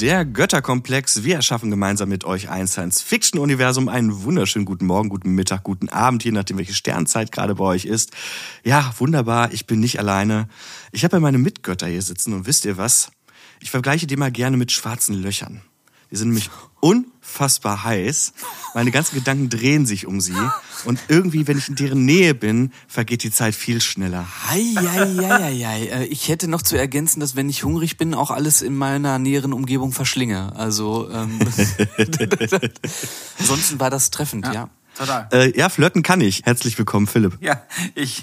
Der Götterkomplex. Wir erschaffen gemeinsam mit euch ein Science-Fiction-Universum. Einen wunderschönen guten Morgen, guten Mittag, guten Abend, je nachdem, welche Sternzeit gerade bei euch ist. Ja, wunderbar. Ich bin nicht alleine. Ich habe ja meine Mitgötter hier sitzen und wisst ihr was? Ich vergleiche die mal gerne mit schwarzen Löchern. Die sind nämlich unfassbar heiß. Meine ganzen Gedanken drehen sich um sie. Und irgendwie, wenn ich in deren Nähe bin, vergeht die Zeit viel schneller. Hei, hei, hei, hei. Äh, Ich hätte noch zu ergänzen, dass wenn ich hungrig bin, auch alles in meiner näheren Umgebung verschlinge. Also ähm, ansonsten war das treffend, ja. Total. Äh, ja, flirten kann ich. Herzlich willkommen, Philipp. Ja, ich,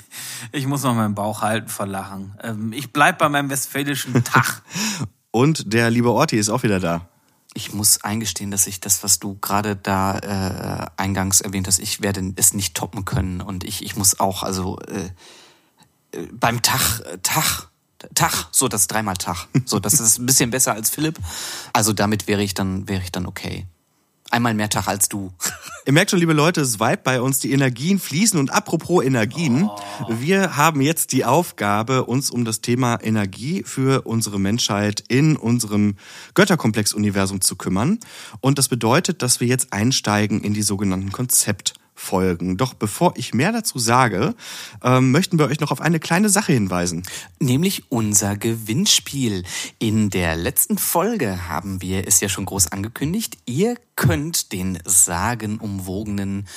ich muss noch meinen Bauch halten vor Lachen. Ähm, ich bleib bei meinem westfälischen Tag. Und der liebe Orti ist auch wieder da. Ich muss eingestehen, dass ich das, was du gerade da äh, eingangs erwähnt hast, ich werde es nicht toppen können. Und ich, ich muss auch, also äh, äh, beim Tag, Tag, Tag, so das dreimal Tag. So, das ist ein bisschen besser als Philipp. Also damit wäre ich dann, wäre ich dann okay. Einmal mehr Tag als du. Ihr merkt schon, liebe Leute, es weibt bei uns, die Energien fließen. Und apropos Energien, wir haben jetzt die Aufgabe, uns um das Thema Energie für unsere Menschheit in unserem Götterkomplex-Universum zu kümmern. Und das bedeutet, dass wir jetzt einsteigen in die sogenannten Konzeptfolgen. Doch bevor ich mehr dazu sage, ähm, möchten wir euch noch auf eine kleine Sache hinweisen. Nämlich unser Gewinnspiel. In der letzten Folge haben wir es ja schon groß angekündigt. Ihr könnt den sagenumwogenen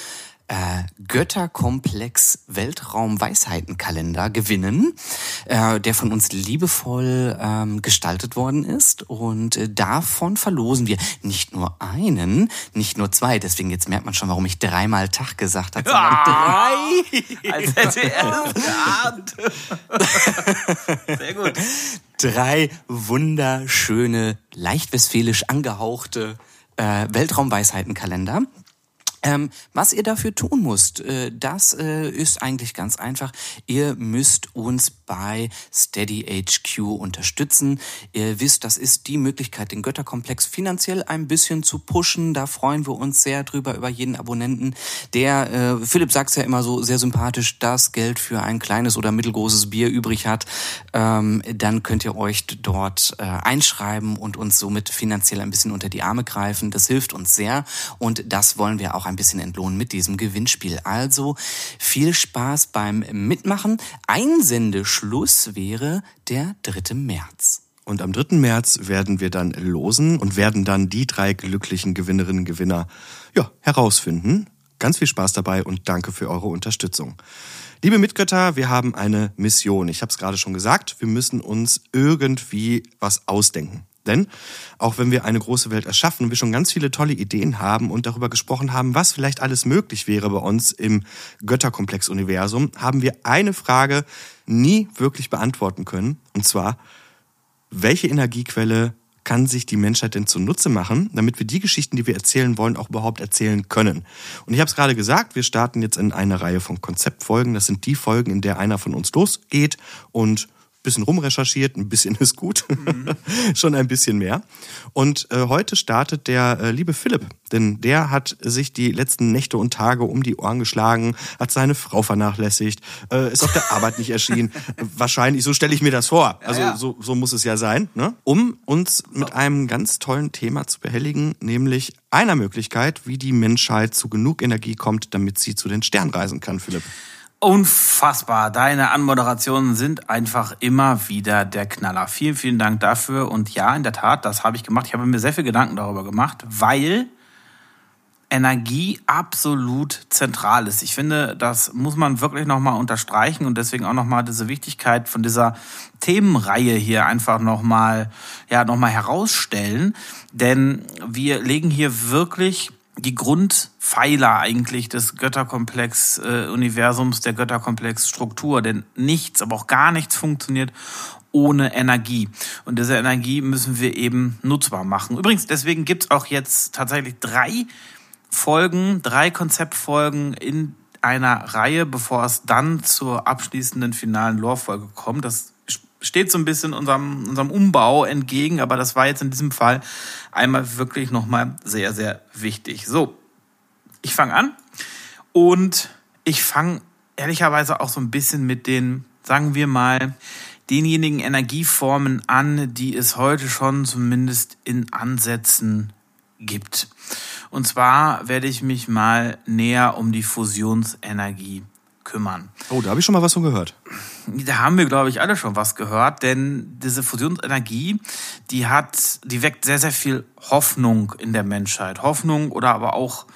äh, Götterkomplex Weltraum Weisheitenkalender gewinnen, äh, der von uns liebevoll ähm, gestaltet worden ist und äh, davon verlosen wir nicht nur einen, nicht nur zwei. Deswegen jetzt merkt man schon, warum ich dreimal Tag gesagt habe, sondern drei. Als hätte er es. Sehr gut. drei wunderschöne, leicht westfälisch angehauchte äh, Weltraumweisheitenkalender. Ähm, was ihr dafür tun müsst, äh, das äh, ist eigentlich ganz einfach. Ihr müsst uns bei Steady HQ unterstützen. Ihr wisst, das ist die Möglichkeit, den Götterkomplex finanziell ein bisschen zu pushen. Da freuen wir uns sehr drüber über jeden Abonnenten. Der äh, Philipp sagt's ja immer so sehr sympathisch, das Geld für ein kleines oder mittelgroßes Bier übrig hat. Ähm, dann könnt ihr euch dort äh, einschreiben und uns somit finanziell ein bisschen unter die Arme greifen. Das hilft uns sehr und das wollen wir auch ein bisschen entlohnen mit diesem Gewinnspiel. Also viel Spaß beim Mitmachen. Einsendeschluss wäre der 3. März. Und am 3. März werden wir dann losen und werden dann die drei glücklichen Gewinnerinnen und Gewinner ja, herausfinden. Ganz viel Spaß dabei und danke für eure Unterstützung. Liebe Mitgötter, wir haben eine Mission. Ich habe es gerade schon gesagt, wir müssen uns irgendwie was ausdenken. Denn auch wenn wir eine große Welt erschaffen und wir schon ganz viele tolle Ideen haben und darüber gesprochen haben, was vielleicht alles möglich wäre bei uns im Götterkomplex-Universum, haben wir eine Frage nie wirklich beantworten können. Und zwar, welche Energiequelle kann sich die Menschheit denn zunutze machen, damit wir die Geschichten, die wir erzählen wollen, auch überhaupt erzählen können. Und ich habe es gerade gesagt, wir starten jetzt in eine Reihe von Konzeptfolgen. Das sind die Folgen, in der einer von uns losgeht und bisschen rumrecherchiert, ein bisschen ist gut, schon ein bisschen mehr. Und äh, heute startet der äh, liebe Philipp, denn der hat sich die letzten Nächte und Tage um die Ohren geschlagen, hat seine Frau vernachlässigt, äh, ist auf der Arbeit nicht erschienen. Wahrscheinlich, so stelle ich mir das vor. Also ja. So, so muss es ja sein, ne? um uns mit einem ganz tollen Thema zu behelligen, nämlich einer Möglichkeit, wie die Menschheit zu genug Energie kommt, damit sie zu den Sternen reisen kann, Philipp. Unfassbar. Deine Anmoderationen sind einfach immer wieder der Knaller. Vielen, vielen Dank dafür. Und ja, in der Tat, das habe ich gemacht. Ich habe mir sehr viel Gedanken darüber gemacht, weil Energie absolut zentral ist. Ich finde, das muss man wirklich nochmal unterstreichen und deswegen auch nochmal diese Wichtigkeit von dieser Themenreihe hier einfach nochmal, ja, nochmal herausstellen. Denn wir legen hier wirklich die Grundpfeiler eigentlich des Götterkomplex-Universums, der Götterkomplex-Struktur. Denn nichts, aber auch gar nichts funktioniert ohne Energie. Und diese Energie müssen wir eben nutzbar machen. Übrigens, deswegen gibt's auch jetzt tatsächlich drei Folgen, drei Konzeptfolgen in einer Reihe, bevor es dann zur abschließenden finalen Lore-Folge kommt. Das steht so ein bisschen unserem, unserem Umbau entgegen, aber das war jetzt in diesem Fall einmal wirklich nochmal sehr, sehr wichtig. So, ich fange an und ich fange ehrlicherweise auch so ein bisschen mit den, sagen wir mal, denjenigen Energieformen an, die es heute schon zumindest in Ansätzen gibt. Und zwar werde ich mich mal näher um die Fusionsenergie kümmern. Oh, da habe ich schon mal was von gehört. Da haben wir, glaube ich, alle schon was gehört, denn diese Fusionsenergie, die hat, die weckt sehr, sehr viel Hoffnung in der Menschheit. Hoffnung oder aber auch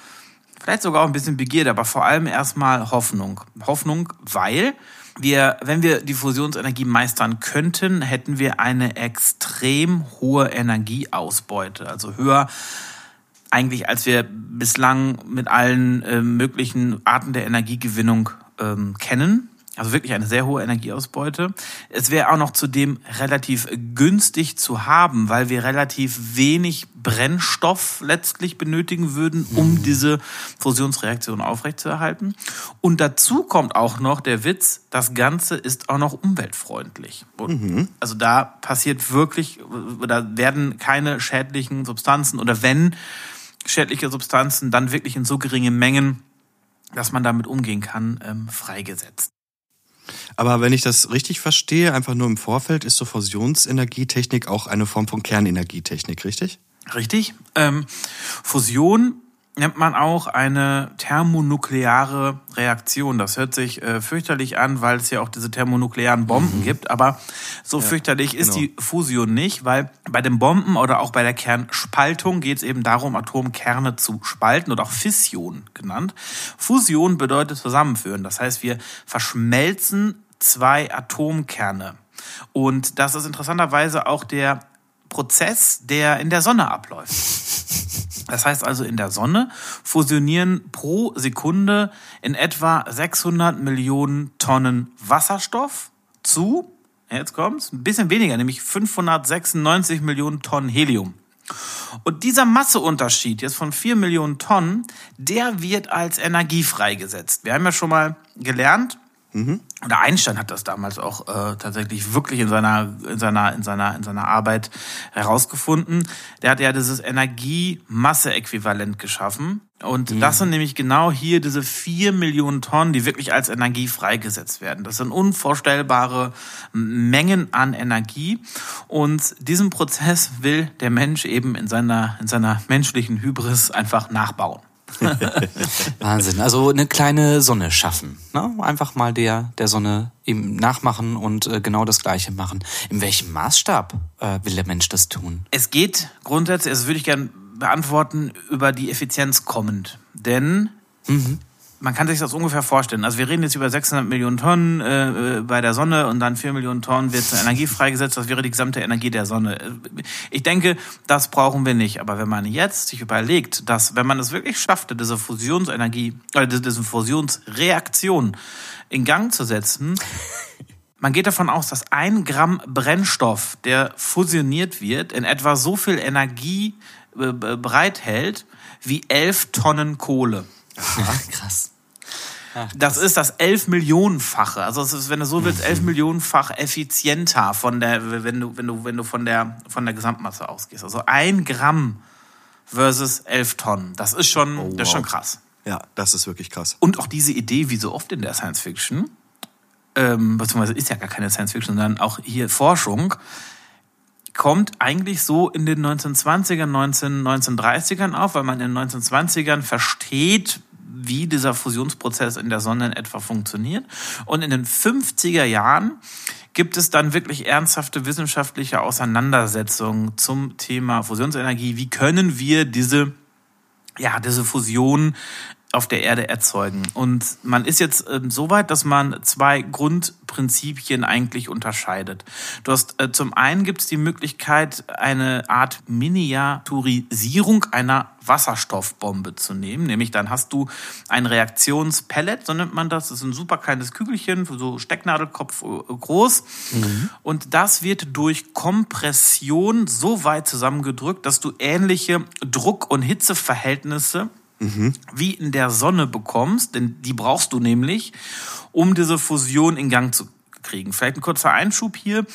vielleicht sogar auch ein bisschen Begierde, aber vor allem erstmal Hoffnung. Hoffnung, weil wir, wenn wir die Fusionsenergie meistern könnten, hätten wir eine extrem hohe Energieausbeute, also höher eigentlich, als wir bislang mit allen äh, möglichen Arten der Energiegewinnung ähm, kennen. Also wirklich eine sehr hohe Energieausbeute. Es wäre auch noch zudem relativ günstig zu haben, weil wir relativ wenig Brennstoff letztlich benötigen würden, um mhm. diese Fusionsreaktion aufrechtzuerhalten. Und dazu kommt auch noch der Witz, das Ganze ist auch noch umweltfreundlich. Mhm. Also da passiert wirklich, da werden keine schädlichen Substanzen oder wenn schädliche Substanzen, dann wirklich in so geringen Mengen, dass man damit umgehen kann, ähm, freigesetzt. Aber wenn ich das richtig verstehe, einfach nur im Vorfeld, ist so Fusionsenergietechnik auch eine Form von Kernenergietechnik, richtig? Richtig. Ähm, Fusion nennt man auch eine thermonukleare Reaktion. Das hört sich äh, fürchterlich an, weil es ja auch diese thermonuklearen Bomben mhm. gibt. Aber so ja, fürchterlich ist genau. die Fusion nicht, weil bei den Bomben oder auch bei der Kernspaltung geht es eben darum, Atomkerne zu spalten oder auch Fission genannt. Fusion bedeutet zusammenführen. Das heißt, wir verschmelzen zwei Atomkerne. Und das ist interessanterweise auch der Prozess, der in der Sonne abläuft. Das heißt also, in der Sonne fusionieren pro Sekunde in etwa 600 Millionen Tonnen Wasserstoff zu, jetzt kommt's, ein bisschen weniger, nämlich 596 Millionen Tonnen Helium. Und dieser Masseunterschied jetzt von 4 Millionen Tonnen, der wird als Energie freigesetzt. Wir haben ja schon mal gelernt, Mhm. Oder Einstein hat das damals auch äh, tatsächlich wirklich in seiner, in, seiner, in, seiner, in seiner Arbeit herausgefunden. Der hat ja dieses Energie-Masse-Äquivalent geschaffen. Und mhm. das sind nämlich genau hier diese vier Millionen Tonnen, die wirklich als Energie freigesetzt werden. Das sind unvorstellbare Mengen an Energie. Und diesen Prozess will der Mensch eben in seiner, in seiner menschlichen Hybris einfach nachbauen. Wahnsinn. Also eine kleine Sonne schaffen. Ne? Einfach mal der, der Sonne eben nachmachen und äh, genau das Gleiche machen. In welchem Maßstab äh, will der Mensch das tun? Es geht grundsätzlich, das würde ich gerne beantworten, über die Effizienz kommend. Denn mhm man kann sich das ungefähr vorstellen. Also wir reden jetzt über 600 Millionen Tonnen äh, äh, bei der Sonne und dann 4 Millionen Tonnen wird zur Energie freigesetzt. Das wäre die gesamte Energie der Sonne. Ich denke, das brauchen wir nicht. Aber wenn man jetzt sich überlegt, dass wenn man es wirklich schaffte, diese Fusionsenergie, oder äh, diese Fusionsreaktion in Gang zu setzen, man geht davon aus, dass ein Gramm Brennstoff, der fusioniert wird, in etwa so viel Energie äh, bereithält wie elf Tonnen Kohle. Aha, krass. Ach, das ist das elf Millionenfache. Also ist, wenn du so willst, elf Millionenfach effizienter von der, wenn du, wenn du, wenn du von der, von der Gesamtmasse ausgehst. Also ein Gramm versus elf Tonnen. Das ist schon, oh, wow. das ist schon krass. Ja, das ist wirklich krass. Und auch diese Idee, wie so oft in der Science Fiction, ähm, beziehungsweise ist ja gar keine Science Fiction, sondern auch hier Forschung, kommt eigentlich so in den 1920ern, 19, 1930ern auf, weil man in den 1920ern versteht, wie dieser Fusionsprozess in der Sonne in etwa funktioniert. Und in den 50er Jahren gibt es dann wirklich ernsthafte wissenschaftliche Auseinandersetzungen zum Thema Fusionsenergie. Wie können wir diese ja, diese Fusion auf der Erde erzeugen. Und man ist jetzt äh, so weit, dass man zwei Grundprinzipien eigentlich unterscheidet. Du hast äh, zum einen gibt es die Möglichkeit, eine Art Miniaturisierung einer Wasserstoffbombe zu nehmen. Nämlich dann hast du ein Reaktionspellet, so nennt man das. Das ist ein super kleines Kügelchen, so Stecknadelkopf äh, groß. Mhm. Und das wird durch Kompression so weit zusammengedrückt, dass du ähnliche Druck- und Hitzeverhältnisse mhm. wie in der Sonne bekommst, denn die brauchst du nämlich, um diese Fusion in Gang zu kriegen. Vielleicht ein kurzer Einschub hier.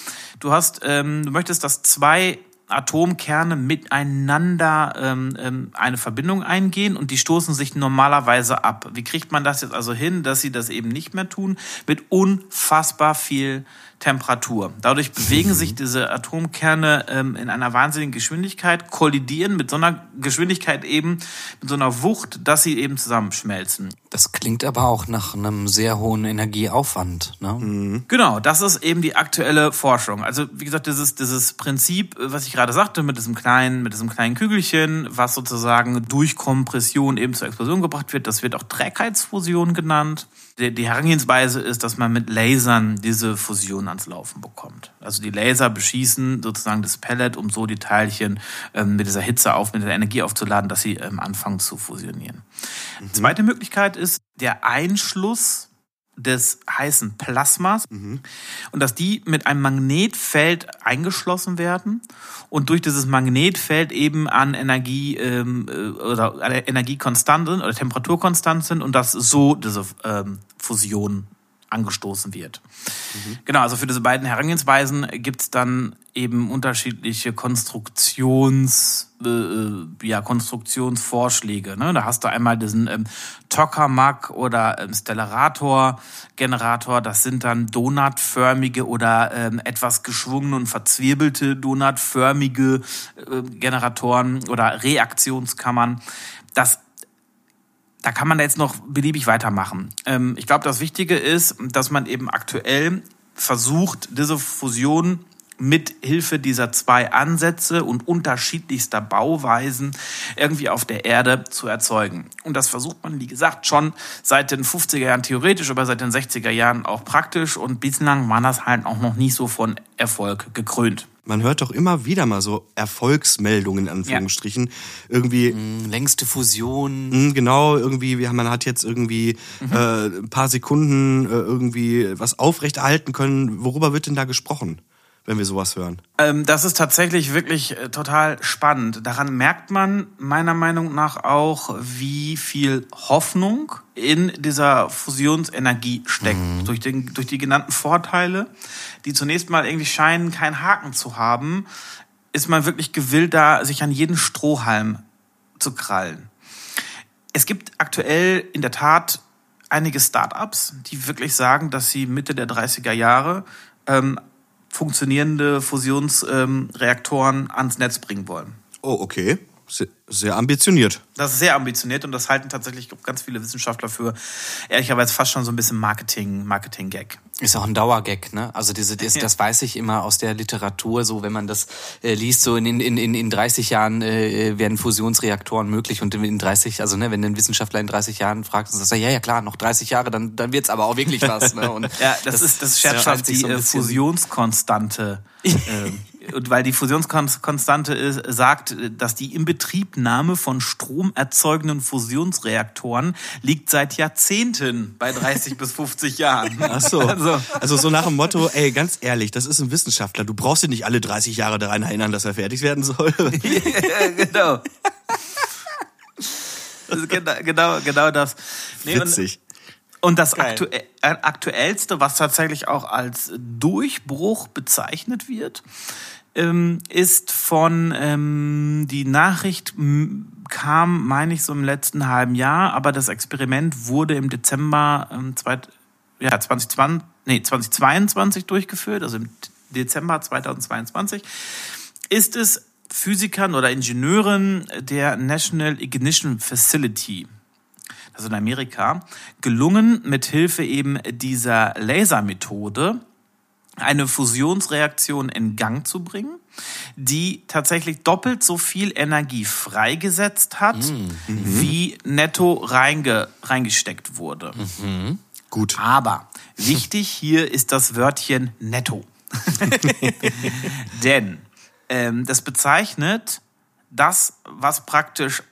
Du hast, ähm, du möchtest, dass zwei Atomkerne miteinander ähm, ähm, eine Verbindung eingehen und die stoßen sich normalerweise ab. Wie kriegt man das jetzt also hin, dass sie das eben nicht mehr tun? Mit unfassbar viel Temperatur. Dadurch bewegen sich diese Atomkerne ähm, in einer wahnsinnigen Geschwindigkeit, kollidieren mit so einer Geschwindigkeit eben, mit so einer Wucht, dass sie eben zusammenschmelzen. Das klingt aber auch nach einem sehr hohen Energieaufwand. Ne? Genau, das ist eben die aktuelle Forschung. Also wie gesagt, dieses, dieses Prinzip, was ich gerade sagte, mit diesem kleinen, mit diesem kleinen Kügelchen, was sozusagen durch Kompression eben zur Explosion gebracht wird, das wird auch Trägheitsfusion genannt. Die, die Herangehensweise ist, dass man mit Lasern diese Fusion ans Laufen bekommt. Also die Laser beschießen sozusagen das Pellet, um so die Teilchen ähm, mit dieser Hitze auf, mit der Energie aufzuladen, dass sie ähm, anfangen zu fusionieren. Zweite Möglichkeit ist der Einschluss des heißen Plasmas und dass die mit einem Magnetfeld eingeschlossen werden und durch dieses Magnetfeld eben an Energie ähm, äh, oder an Energiekonstanten oder Temperaturkonstant sind und dass so diese ähm, Fusion angestoßen wird. Genau, also für diese beiden Herangehensweisen gibt es dann eben unterschiedliche Konstruktions, äh, äh, ja, Konstruktionsvorschläge. Ne? Da hast du einmal diesen ähm, Tokamak oder ähm, Stellarator-Generator. Das sind dann donutförmige oder ähm, etwas geschwungene und verzwirbelte donutförmige äh, Generatoren oder Reaktionskammern. Das da kann man jetzt noch beliebig weitermachen. Ähm, ich glaube, das Wichtige ist, dass man eben aktuell versucht, diese Fusion mit Hilfe dieser zwei Ansätze und unterschiedlichster Bauweisen irgendwie auf der Erde zu erzeugen. Und das versucht man, wie gesagt, schon seit den 50er Jahren theoretisch, aber seit den 60er Jahren auch praktisch. Und bislang war das halt auch noch nicht so von Erfolg gekrönt. Man hört doch immer wieder mal so Erfolgsmeldungen in Anführungsstrichen. Irgendwie, Hm, Längste Fusion. mh, genau, irgendwie, man hat jetzt irgendwie äh, ein paar Sekunden äh, irgendwie was aufrechterhalten können. Worüber wird denn da gesprochen, wenn wir sowas hören? Ähm, das ist tatsächlich wirklich äh, total spannend. Daran merkt man meiner Meinung nach auch, wie viel Hoffnung in dieser Fusionsenergie steckt. Durch, den, durch die genannten Vorteile, die zunächst mal irgendwie scheinen, keinen Haken zu haben, ist man wirklich gewillt, da sich an jeden Strohhalm zu krallen. Es gibt aktuell in der Tat einige Startups, die wirklich sagen, dass sie Mitte der 30er Jahre ähm, funktionierende Fusionsreaktoren ans Netz bringen wollen. Oh, okay. Sehr, sehr ambitioniert. Das ist sehr ambitioniert und das halten tatsächlich ganz viele Wissenschaftler für ehrlicherweise fast schon so ein bisschen Marketing, Marketing-Gag. Ist auch ein Dauergag, ne? Also diese, das, das weiß ich immer aus der Literatur, so wenn man das äh, liest, so in, in, in, in 30 Jahren äh, werden Fusionsreaktoren möglich und in 30, also ne, wenn ein Wissenschaftler in 30 Jahren fragt, dann sagt er, ja, ja klar, noch 30 Jahre, dann, dann wird's aber auch wirklich was. Ne? Und Ja, das, ist das ist scherzhaft scheint sich die so äh, bisschen- Fusionskonstante. ähm, und weil die Fusionskonstante ist, sagt, dass die Inbetriebnahme von stromerzeugenden Fusionsreaktoren liegt seit Jahrzehnten bei 30 bis 50 Jahren. Ach so. Also, Also so nach dem Motto, ey, ganz ehrlich, das ist ein Wissenschaftler. Du brauchst ihn nicht alle 30 Jahre daran erinnern, dass er fertig werden soll. genau. Das ist genau, genau, genau das. Nee, Witzig. Und das aktuell, äh, aktuellste, was tatsächlich auch als Durchbruch bezeichnet wird, ähm, ist von ähm, die Nachricht kam, meine ich, so im letzten halben Jahr, aber das Experiment wurde im Dezember ähm, zweit, ja, 2020, nee, 2022 durchgeführt, also im Dezember 2022, ist es Physikern oder Ingenieuren der National Ignition Facility also in Amerika, gelungen, mit Hilfe eben dieser Lasermethode eine Fusionsreaktion in Gang zu bringen, die tatsächlich doppelt so viel Energie freigesetzt hat, wie netto reinge reingesteckt wurde. Gut. Aber wichtig hier ist das Wörtchen netto. Denn ähm, das bezeichnet das, was praktisch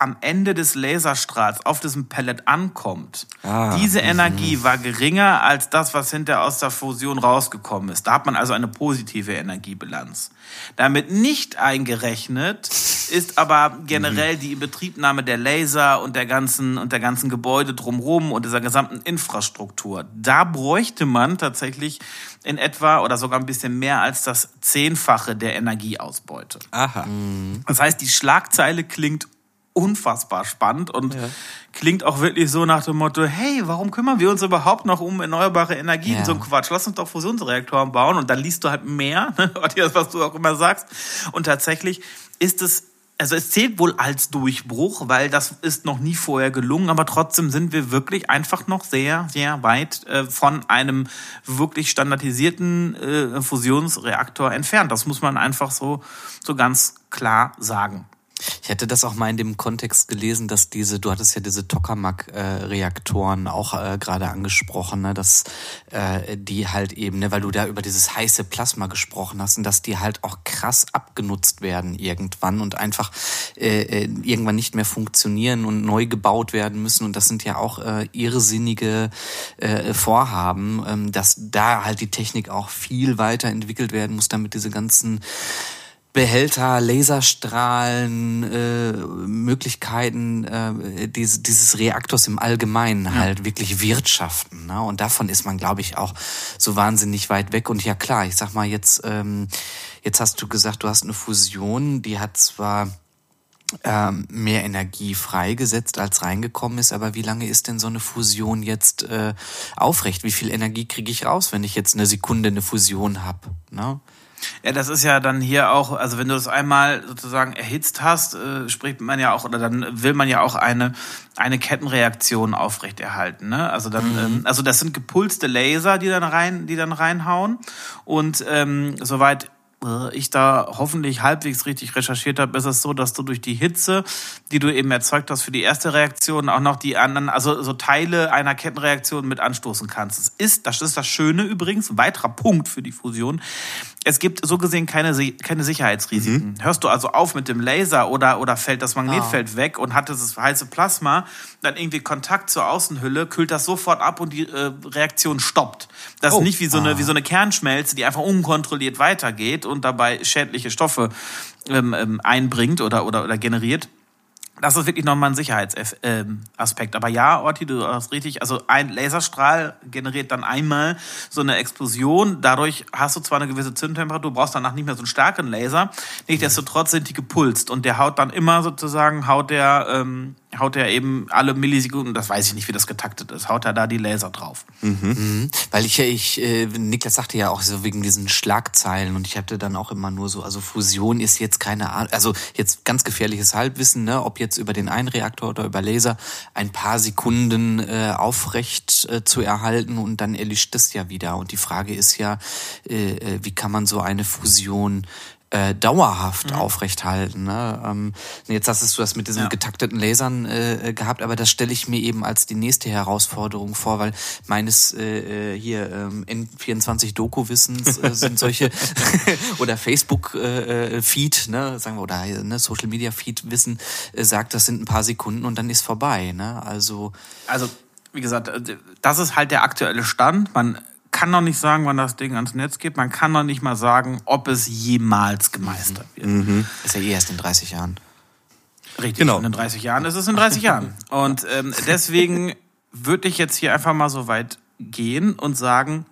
am Ende des Laserstrahls auf diesem Pellet ankommt. Ah, Diese Energie war geringer als das, was hinterher aus der Fusion rausgekommen ist. Da hat man also eine positive Energiebilanz. Damit nicht eingerechnet ist aber generell die Inbetriebnahme der Laser und der ganzen und der ganzen Gebäude drumherum und dieser gesamten Infrastruktur. Da bräuchte man tatsächlich in etwa oder sogar ein bisschen mehr als das Zehnfache der Energieausbeute. Aha. Das heißt, die Schlagzeile klingt unfassbar spannend und ja. klingt auch wirklich so nach dem Motto, hey, warum kümmern wir uns überhaupt noch um erneuerbare Energien? Ja. So ein Quatsch, lass uns doch Fusionsreaktoren bauen und dann liest du halt mehr, ne? was du auch immer sagst. Und tatsächlich ist es also es zählt wohl als Durchbruch, weil das ist noch nie vorher gelungen, aber trotzdem sind wir wirklich einfach noch sehr, sehr weit äh, von einem wirklich standardisierten äh, Fusionsreaktor entfernt. Das muss man einfach so, so ganz klar sagen. Ich hätte das auch mal in dem Kontext gelesen, dass diese, du hattest ja diese Tokamak-Reaktoren auch äh, gerade angesprochen, ne, dass äh, die halt eben, ne, weil du da über dieses heiße Plasma gesprochen hast und dass die halt auch krass abgenutzt werden irgendwann und einfach äh, äh, irgendwann nicht mehr funktionieren und neu gebaut werden müssen. Und das sind ja auch äh, irrsinnige äh, Vorhaben, ähm, dass da halt die Technik auch viel weiterentwickelt werden muss, damit diese ganzen Behälter, Laserstrahlen, äh, Möglichkeiten äh, dieses, dieses Reaktors im Allgemeinen ja. halt wirklich wirtschaften. Ne? Und davon ist man, glaube ich, auch so wahnsinnig weit weg. Und ja klar, ich sag mal jetzt, ähm, jetzt hast du gesagt, du hast eine Fusion, die hat zwar ähm, mehr Energie freigesetzt, als reingekommen ist. Aber wie lange ist denn so eine Fusion jetzt äh, aufrecht? Wie viel Energie kriege ich raus, wenn ich jetzt eine Sekunde eine Fusion habe? Ne? Ja, das ist ja dann hier auch, also wenn du das einmal sozusagen erhitzt hast, äh, spricht man ja auch, oder dann will man ja auch eine, eine Kettenreaktion aufrechterhalten. Ne? Also dann, mhm. ähm, also das sind gepulste Laser, die dann rein, die dann reinhauen. Und ähm, soweit äh, ich da hoffentlich halbwegs richtig recherchiert habe, ist es so, dass du durch die Hitze, die du eben erzeugt hast für die erste Reaktion, auch noch die anderen, also so Teile einer Kettenreaktion mit anstoßen kannst. Das ist, das ist das Schöne übrigens, ein weiterer Punkt für die Fusion. Es gibt so gesehen keine, keine Sicherheitsrisiken. Mhm. Hörst du also auf mit dem Laser oder, oder fällt das Magnetfeld oh. weg und hat das heiße Plasma dann irgendwie Kontakt zur Außenhülle, kühlt das sofort ab und die äh, Reaktion stoppt. Das oh. ist nicht wie so, eine, ah. wie so eine Kernschmelze, die einfach unkontrolliert weitergeht und dabei schädliche Stoffe ähm, ähm, einbringt oder, oder, oder generiert. Das ist wirklich nochmal ein Sicherheitsaspekt. Aber ja, Orti, du hast richtig, also ein Laserstrahl generiert dann einmal so eine Explosion. Dadurch hast du zwar eine gewisse Zündtemperatur, brauchst danach nicht mehr so einen starken Laser. Nichtsdestotrotz sind die gepulst und der haut dann immer sozusagen, haut der ähm, haut er eben alle Millisekunden, das weiß ich nicht, wie das getaktet ist, haut er da die Laser drauf. Mhm. Mhm. Weil ich, ich äh, Niklas sagte ja auch so wegen diesen Schlagzeilen und ich hatte dann auch immer nur so, also Fusion ist jetzt keine Ahnung, also jetzt ganz gefährliches Halbwissen, ne, ob jetzt über den einen Reaktor oder über Laser ein paar Sekunden äh, aufrecht äh, zu erhalten und dann erlischt es ja wieder. Und die Frage ist ja, äh, äh wie kann man so eine Fusion äh, dauerhaft mhm. aufrechthalten. Ne? Ähm, jetzt hast du das mit diesen ja. getakteten Lasern äh, gehabt, aber das stelle ich mir eben als die nächste Herausforderung vor, weil meines äh, äh hier ähm, N24-Doku-Wissens äh, sind solche oder Facebook-Feed, äh, ne, sagen wir, oder ne, Social-Media-Feed-Wissen äh, sagt, das sind ein paar Sekunden und dann ist vorbei. Ne? Also, also wie gesagt, äh, das ist halt der aktuelle Stand. Man kann noch nicht sagen, wann das Ding ans Netz geht. Man kann noch nicht mal sagen, ob es jemals gemeistert wird. Mhm. Ist ja eh erst in 30 Jahren. Richtig, genau. in 30 Jahren ist es in 30 Jahren. Und ähm, deswegen würde ich jetzt hier einfach mal so weit gehen und sagen,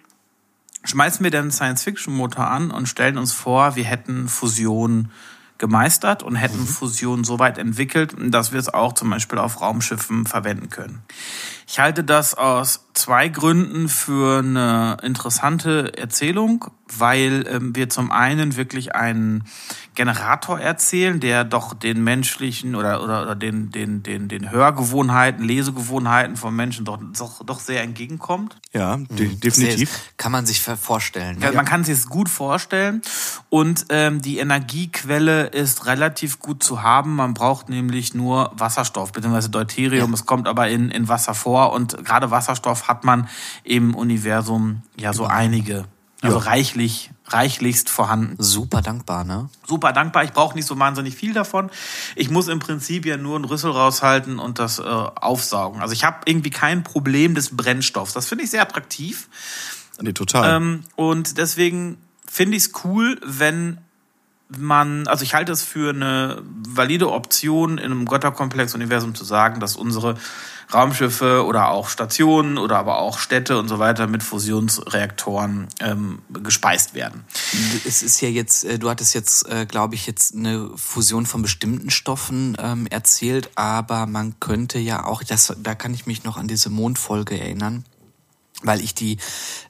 schmeißen wir den Science-Fiction-Motor an und stellen uns vor, wir hätten Fusion gemeistert und hätten mhm. Fusion so weit entwickelt, dass wir es auch zum Beispiel auf Raumschiffen verwenden können. Ich halte das aus zwei Gründen für eine interessante Erzählung, weil ähm, wir zum einen wirklich einen Generator erzählen, der doch den menschlichen oder, oder, oder den, den, den, den Hörgewohnheiten, Lesegewohnheiten von Menschen doch, doch, doch sehr entgegenkommt. Ja, de mhm. definitiv. Sehr, kann man sich vorstellen. Ja, man kann sich es gut vorstellen. Und ähm, die Energiequelle ist relativ gut zu haben. Man braucht nämlich nur Wasserstoff bzw. Deuterium. Ja. Es kommt aber in, in Wasser vor. Und gerade Wasserstoff hat man im Universum ja so einige. Also ja. reichlich, reichlichst vorhanden. Super dankbar, ne? Super dankbar. Ich brauche nicht so wahnsinnig viel davon. Ich muss im Prinzip ja nur einen Rüssel raushalten und das äh, aufsaugen. Also ich habe irgendwie kein Problem des Brennstoffs. Das finde ich sehr attraktiv. Nee, total. Ähm, und deswegen finde ich es cool, wenn man, also ich halte es für eine valide Option in einem Götterkomplex-Universum zu sagen, dass unsere Raumschiffe oder auch Stationen oder aber auch Städte und so weiter mit Fusionsreaktoren ähm, gespeist werden. Es ist ja jetzt, äh, du hattest jetzt, äh, glaube ich, jetzt eine Fusion von bestimmten Stoffen ähm, erzählt, aber man könnte ja auch, das, da kann ich mich noch an diese Mondfolge erinnern weil ich die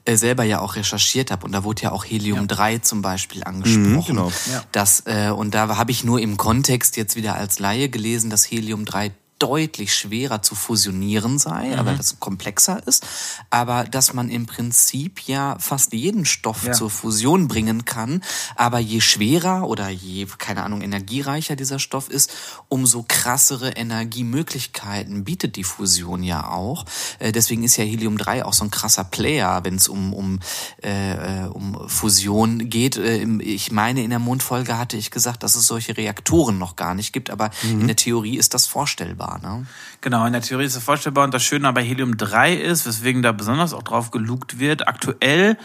äh, selber ja auch recherchiert habe und da wurde ja auch Helium ja. 3 zum Beispiel angesprochen. Mhm, genau. Ja. Das, äh, und da habe ich nur im Kontext jetzt wieder als Laie gelesen, dass Helium 3 deutlich schwerer zu fusionieren sei, mhm. aber das komplexer ist, aber dass man im Prinzip ja fast jeden Stoff ja. zur Fusion bringen kann, aber je schwerer oder je, keine Ahnung, energiereicher dieser Stoff ist, umso krassere Energiemöglichkeiten bietet die Fusion ja auch. Äh, deswegen ist ja Helium-3 auch so ein krasser Player, wenn es um, um, äh, um Fusion geht. Äh, ich meine, in der Mondfolge hatte ich gesagt, dass es solche Reaktoren noch gar nicht gibt, aber mhm. in der Theorie ist das vorstellbar vorstellbar. Ne? Genau, in der Theorie ist es vorstellbar und das Schöne bei Helium 3 ist, weswegen da besonders auch drauf gelugt wird, aktuell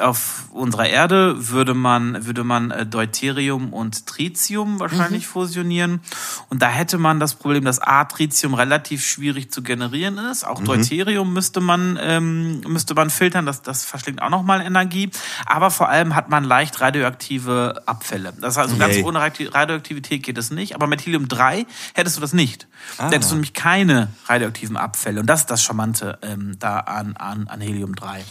auf unserer Erde würde man, würde man äh, Deuterium und Tritium wahrscheinlich mhm. fusionieren. Und da hätte man das Problem, dass A, Tritium relativ schwierig zu generieren ist. Auch mhm. Deuterium müsste man, ähm, müsste man filtern. Das, das verschlingt auch nochmal Energie. Aber vor allem hat man leicht radioaktive Abfälle. Das heißt, also ganz ohne Radioaktivität geht es nicht. Aber mit Helium 3 hättest du das nicht. Ah. Da hättest du nämlich keine radioaktiven Abfälle. Und das ist das Charmante ähm, da an, an, an Helium 3. Ah,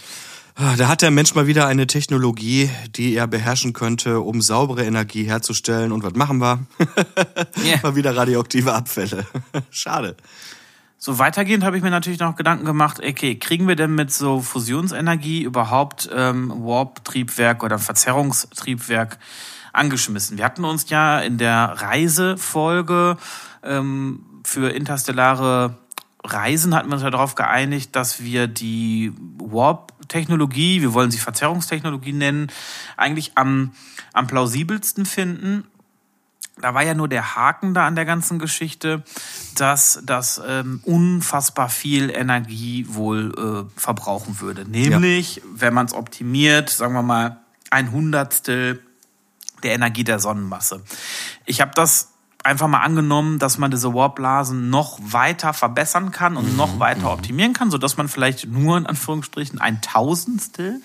da hat der Mensch mal wieder eine Technologie, die er beherrschen könnte, um saubere Energie herzustellen. Und was machen wir? yeah. mal wieder radioaktive Abfälle. Schade. So weitergehend habe ich mir natürlich noch Gedanken gemacht, okay, kriegen wir denn mit so Fusionsenergie überhaupt ähm, Warp-Triebwerk oder Verzerrungstriebwerk angeschmissen? Wir hatten uns ja in der Reisefolge ähm, für interstellare Reisen hatten wir uns ja darauf geeinigt, dass wir die Warp-Technologie, wir wollen sie Verzerrungstechnologie nennen, eigentlich am, am plausibelsten finden. Da war ja nur der Haken da an der ganzen Geschichte, dass das ähm, unfassbar viel Energie wohl äh, verbrauchen würde. Nämlich, ja. wenn man es optimiert, sagen wir mal, ein Hundertstel der Energie der Sonnenmasse. Ich habe das einfach mal angenommen, dass man diese Warpblasen noch weiter verbessern kann und noch weiter mhm. optimieren kann, so dass man vielleicht nur in Anführungsstrichen ein Tausendstel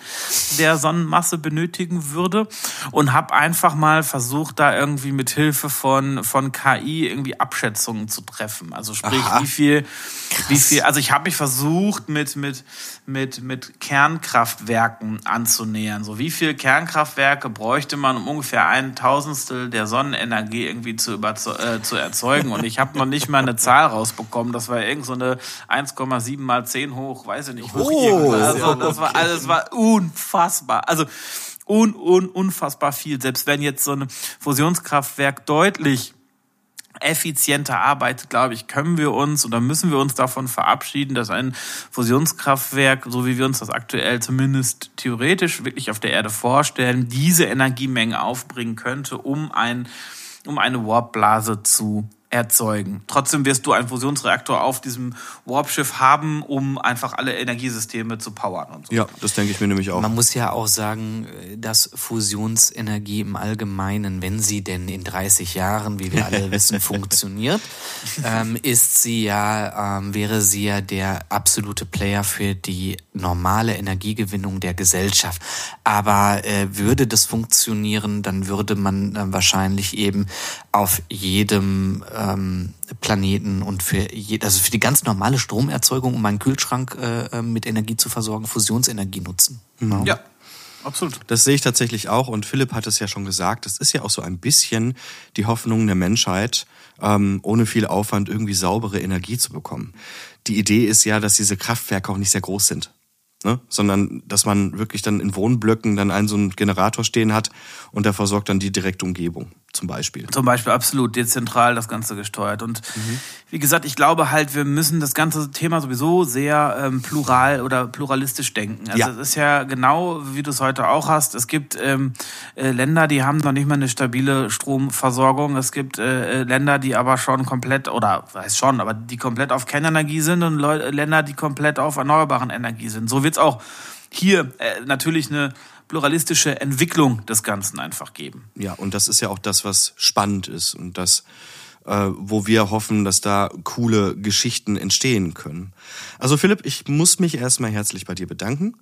der Sonnenmasse benötigen würde und habe einfach mal versucht, da irgendwie mit Hilfe von von KI irgendwie Abschätzungen zu treffen. Also sprich, Aha. wie viel, Krass. wie viel. Also ich habe mich versucht mit mit mit mit Kernkraftwerken anzunähern. So wie viel Kernkraftwerke bräuchte man, um ungefähr ein Tausendstel der Sonnenenergie irgendwie zu überzeugen äh, zu erzeugen. Und ich habe noch nicht mal eine Zahl rausbekommen. Das war irgend so eine 1,7 mal 10 hoch, weiß ich nicht. Oh, also, das war alles war unfassbar. Also un, un, unfassbar viel. Selbst wenn jetzt so ein Fusionskraftwerk deutlich effizienter arbeitet, glaube ich, können wir uns oder müssen wir uns davon verabschieden, dass ein Fusionskraftwerk, so wie wir uns das aktuell zumindest theoretisch wirklich auf der Erde vorstellen, diese Energiemenge aufbringen könnte, um ein um eine Warpblase zu erzeugen. Trotzdem wirst du einen Fusionsreaktor auf diesem Warpschiff haben, um einfach alle Energiesysteme zu powern und so. Ja, das denke ich mir nämlich auch. Man muss ja auch sagen, dass Fusionsenergie im Allgemeinen, wenn sie denn in 30 Jahren, wie wir alle wissen, funktioniert, ähm, ist sie ja, ähm, wäre sie ja der absolute Player für die normale Energiegewinnung der Gesellschaft. Aber äh, würde das funktionieren, dann würde man äh, wahrscheinlich eben auf jedem ähm, Planeten und für je, also für die ganz normale Stromerzeugung, um meinen Kühlschrank äh, äh, mit Energie zu versorgen, Fusionsenergie nutzen. Mhm. Ja. Absolut. Das sehe ich tatsächlich auch und Philipp hat es ja schon gesagt, das ist ja auch so ein bisschen die Hoffnung der Menschheit, ähm, ohne viel Aufwand irgendwie saubere Energie zu bekommen. Die Idee ist ja, dass diese Kraftwerke auch nicht sehr groß sind. Ne? sondern dass man wirklich dann in Wohnblöcken dann einen so einen Generator stehen hat und der versorgt dann die direkte Umgebung zum Beispiel. Zum Beispiel absolut dezentral das Ganze gesteuert. Und mhm. wie gesagt, ich glaube halt, wir müssen das ganze Thema sowieso sehr ähm, plural oder pluralistisch denken. Also ja. es ist ja genau, wie du es heute auch hast. Es gibt ähm, äh, Länder, die haben noch nicht mal eine stabile Stromversorgung. Es gibt äh, äh Länder, die aber schon komplett, oder weiß schon, aber die komplett auf Kernenergie sind und Leu Länder, die komplett auf erneuerbaren Energie sind. So wird's auch hier äh, natürlich eine pluralistische Entwicklung des Ganzen einfach geben. Ja, und das ist ja auch das, was spannend ist und das, äh, wo wir hoffen, dass da coole Geschichten entstehen können. Also Philipp, ich muss mich erstmal herzlich bei dir bedanken.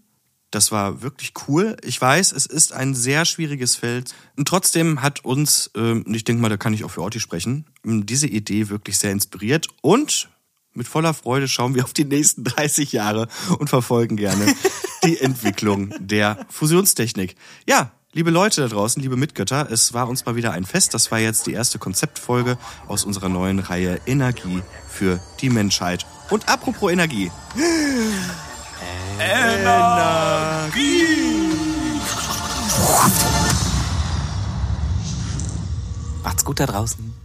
Das war wirklich cool. Ich weiß, es ist ein sehr schwieriges Feld. Und trotzdem hat uns, und ich denke mal, da kann ich auch für Orti sprechen, diese Idee wirklich sehr inspiriert. Und mit voller Freude schauen wir auf die nächsten 30 Jahre und verfolgen gerne die Entwicklung der Fusionstechnik. Ja, liebe Leute da draußen, liebe Mitgötter, es war uns mal wieder ein Fest. Das war jetzt die erste Konzeptfolge aus unserer neuen Reihe Energie für die Menschheit. Und apropos Energie. Macht's gut da draußen.